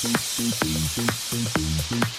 スイスイスイスイスイスイスイスイスイスイスイスイスイスイ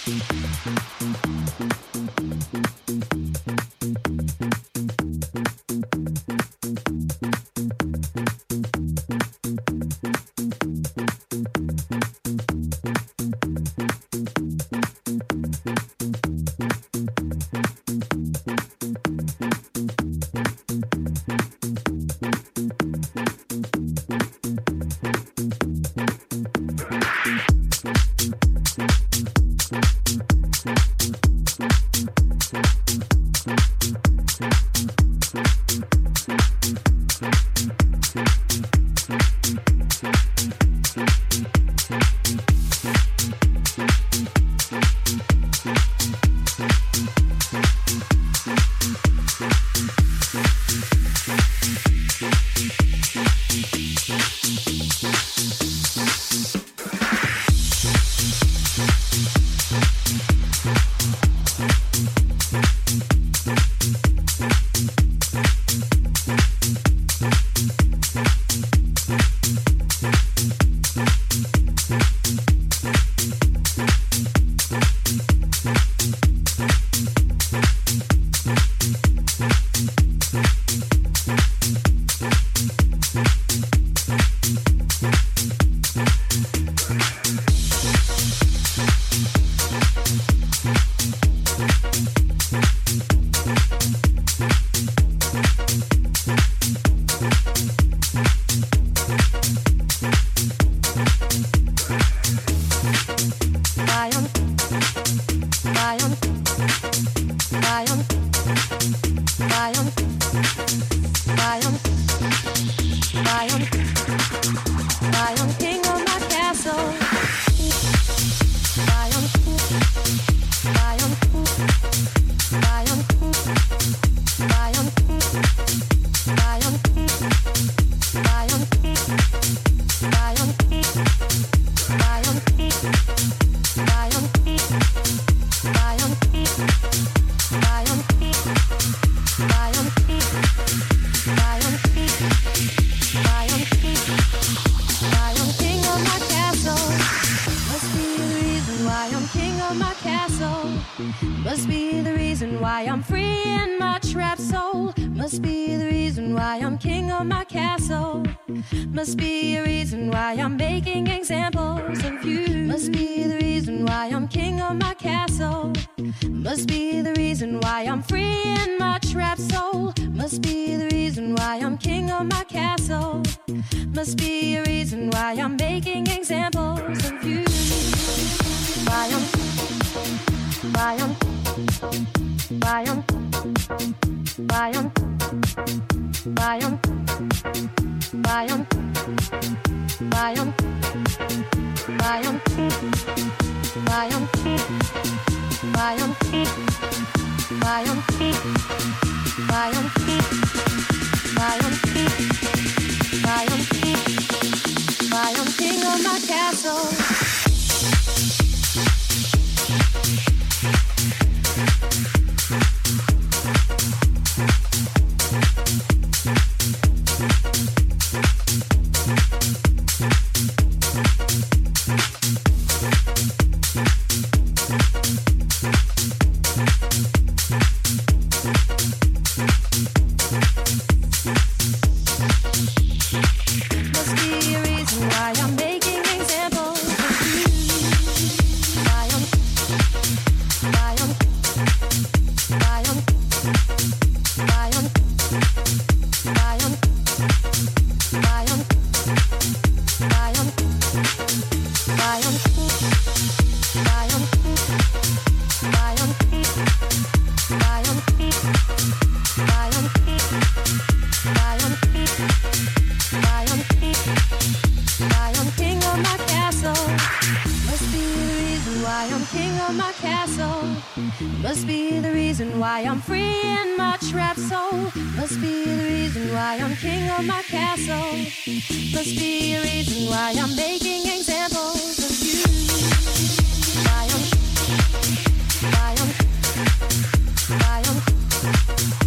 must be a reason why I'm making examples of you. Must be the reason why I'm king of my castle. Must be the reason why I'm free in my trapped soul. Must be the reason why I'm king of my castle. Must be a reason why I'm making examples of you. Why I'm, why I'm. Bayern, castle. castle. Must be a reason why I'm making examples of you. Why I'm, why I'm, why I'm.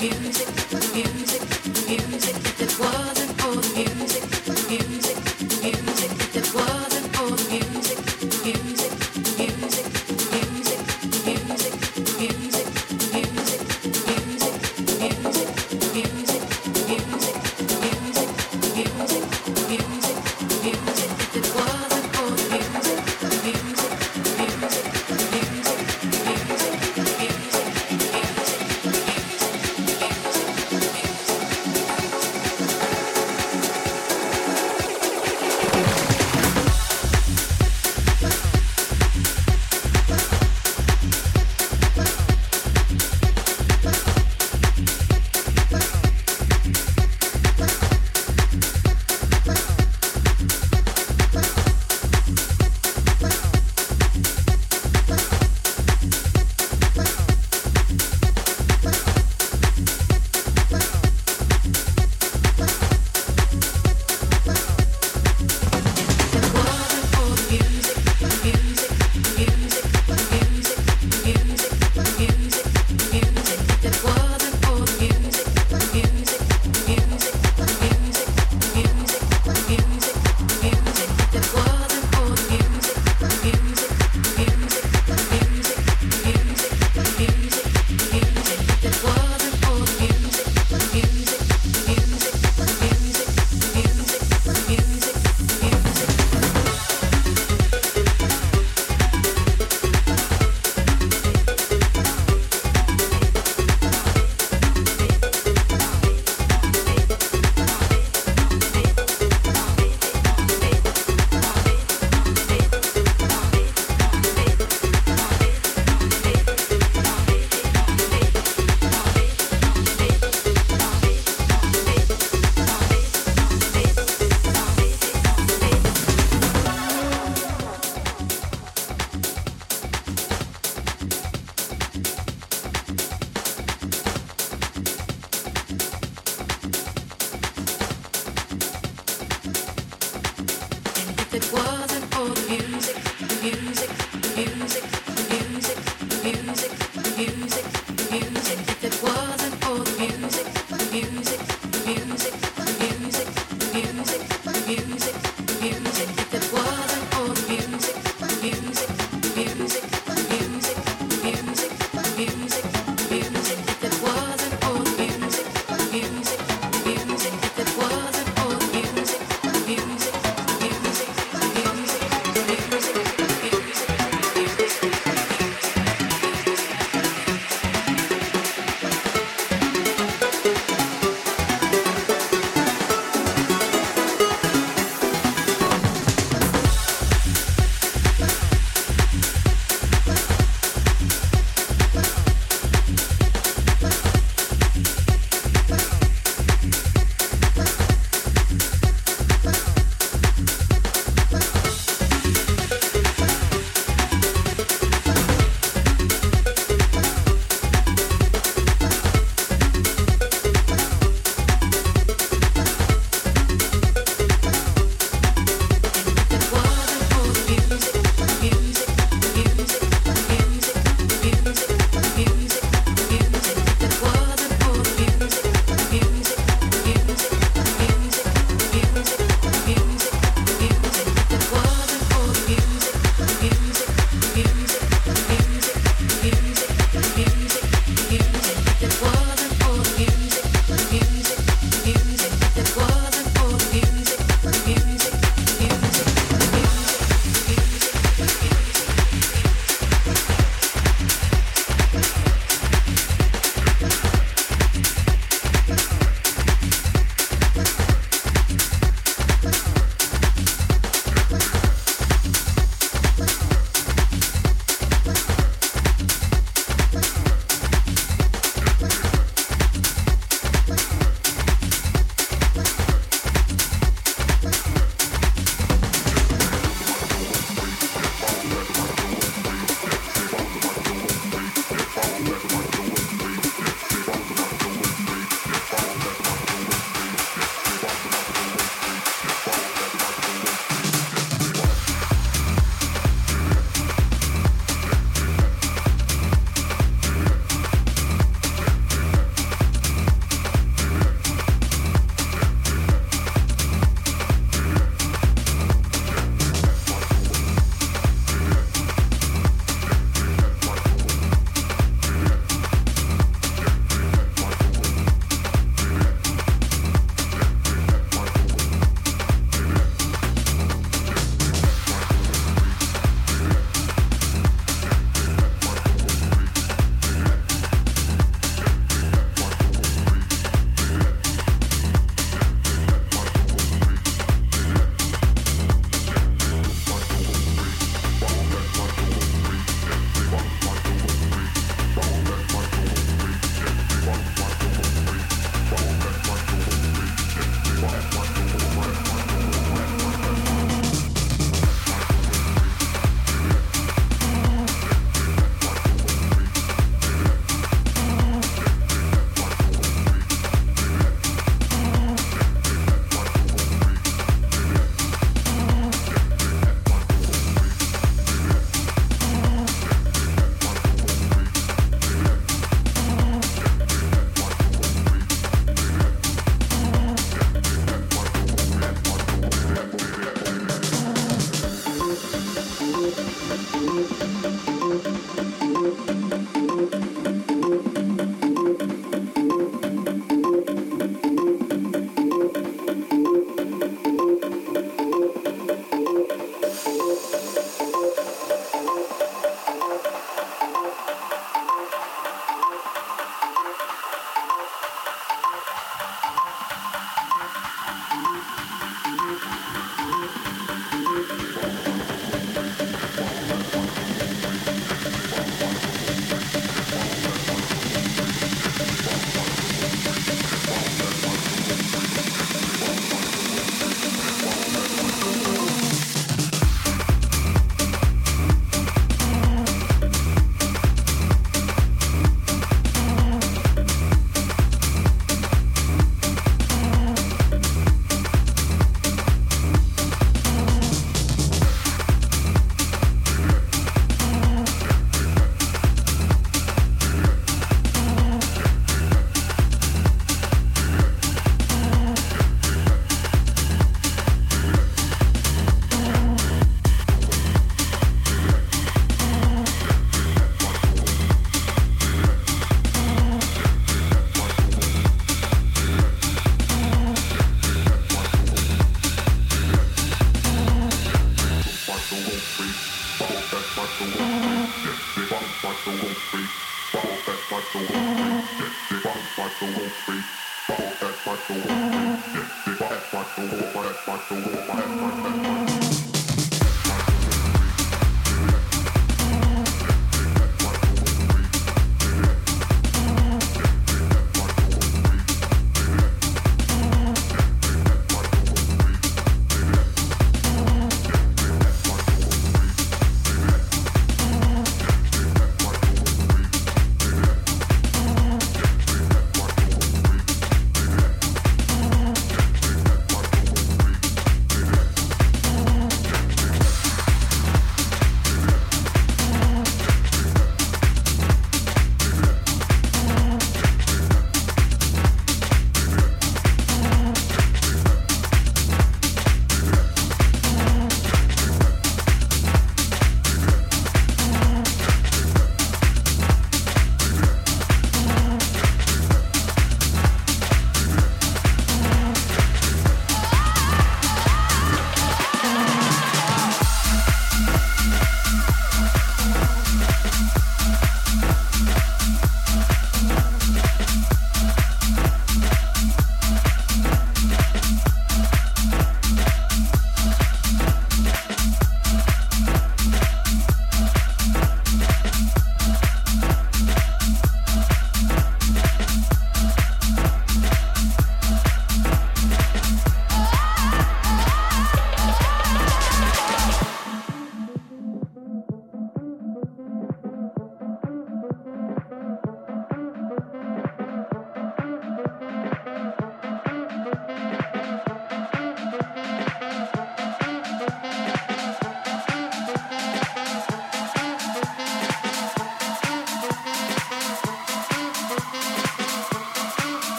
Music it was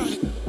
Summer.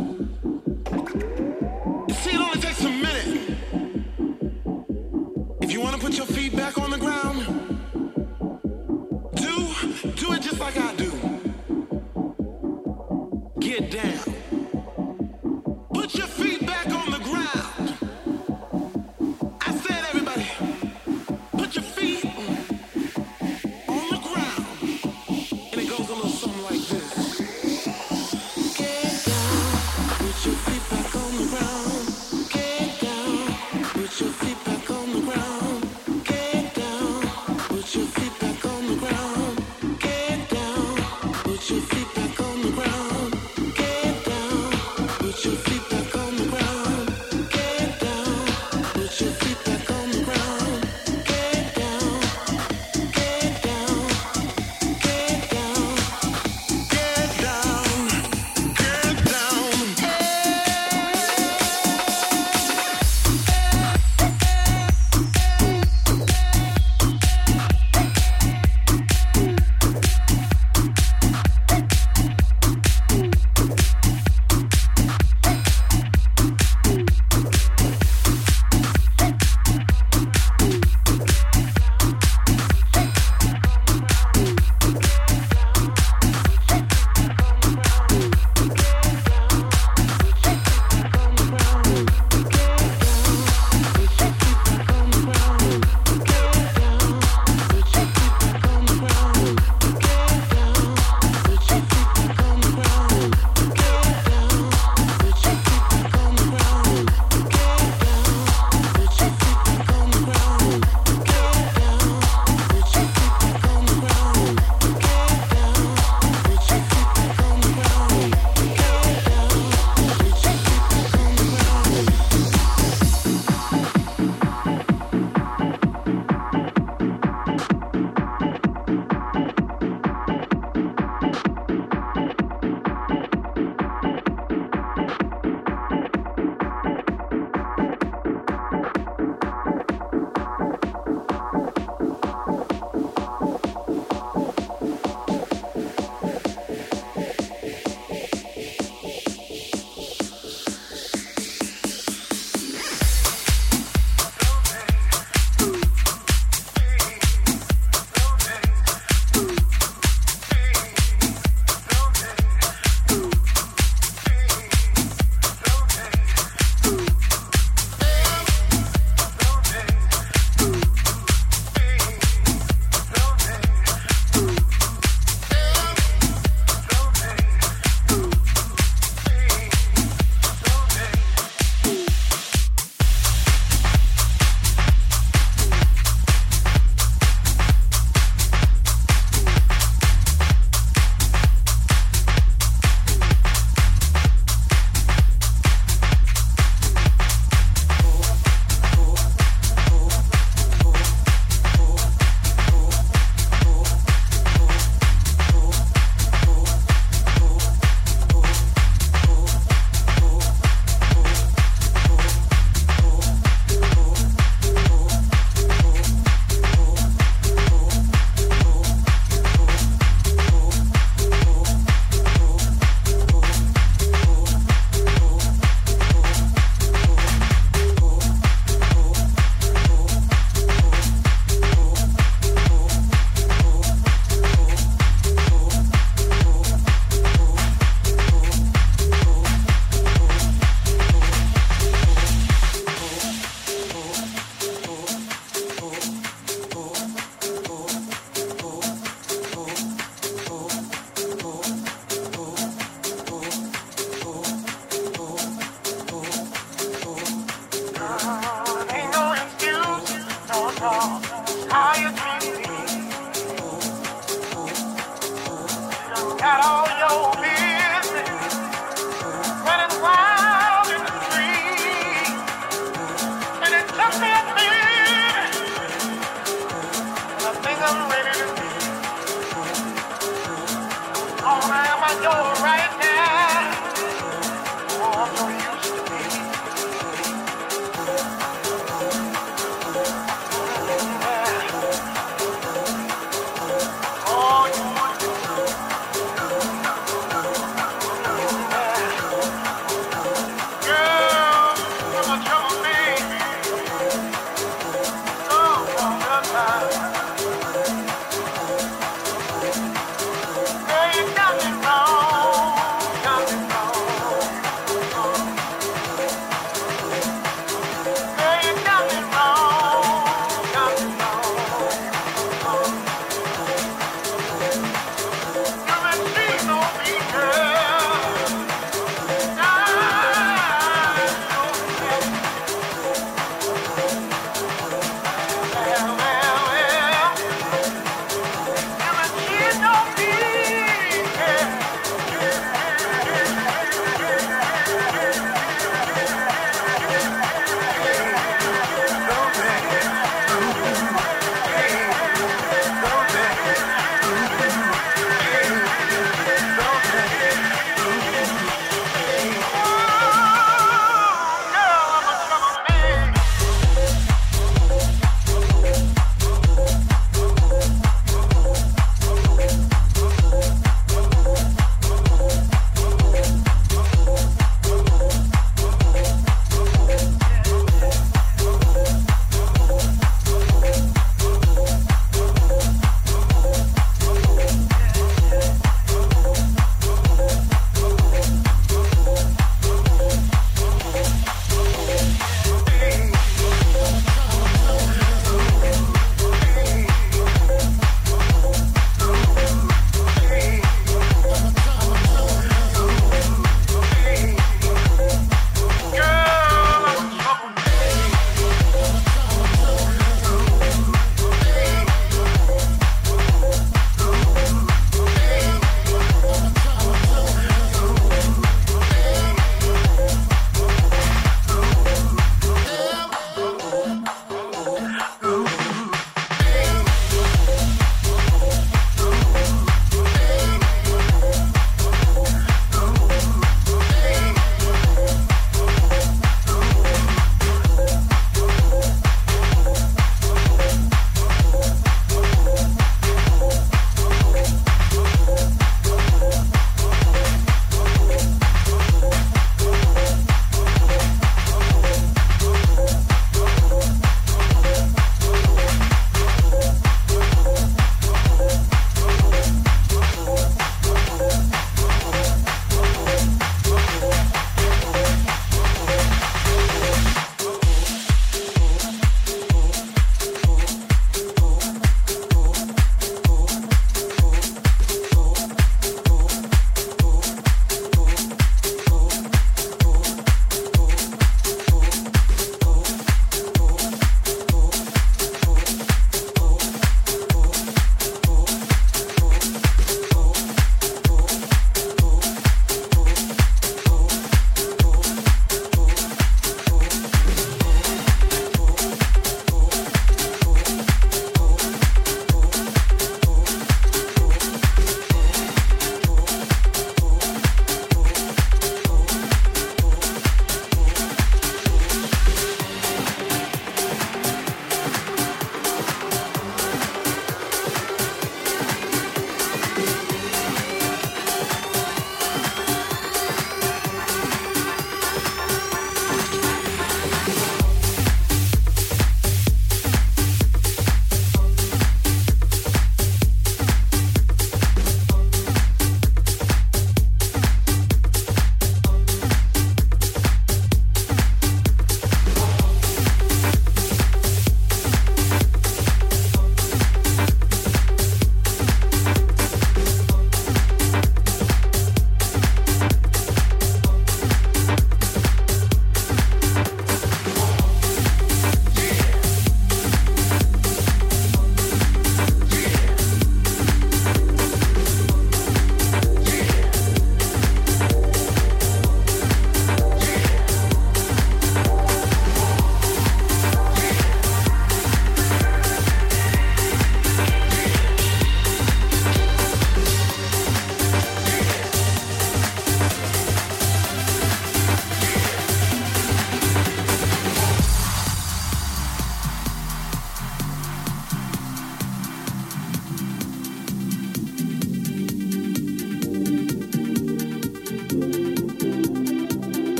Yeah.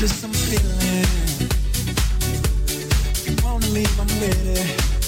just some feeling. You wanna leave, I'm ready.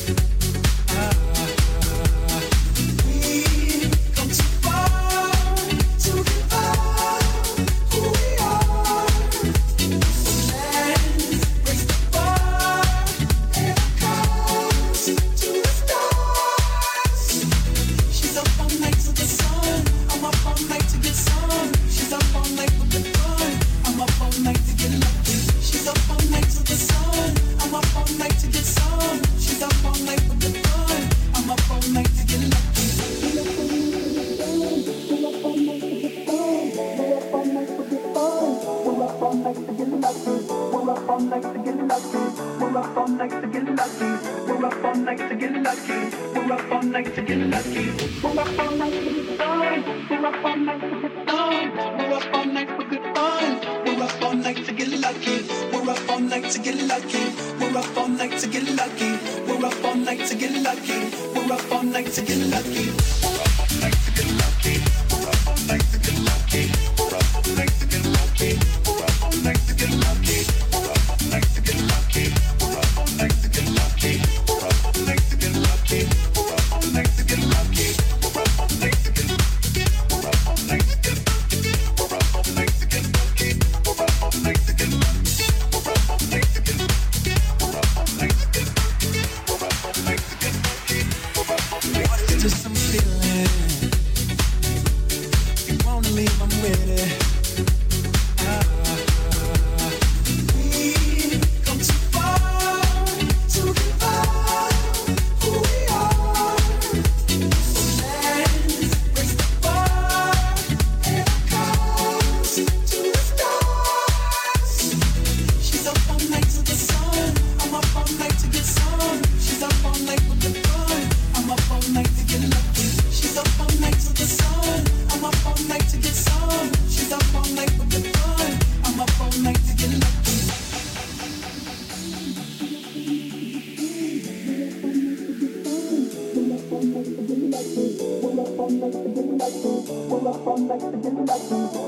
I'm like the back.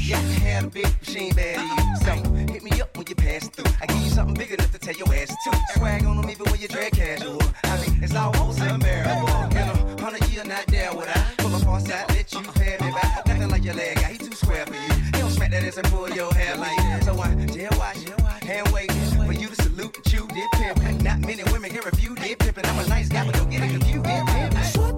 Yeah, I had a big machine bad So hit me up when you pass through. I give you something big enough to tell your ass to. Swag on them even when you drag casual. I mean, it's almost unbearable. In a hundred year, not there would I pull up on side, let you pay me back. Nothing like your leg guy, he too square for you. He don't smack that ass and pull your hair like. So I jail watch, hand wait for you to salute chew, dip pimp. Not many women can refuse, did pimp. And I'm a nice guy, but don't get it confused, did pimp.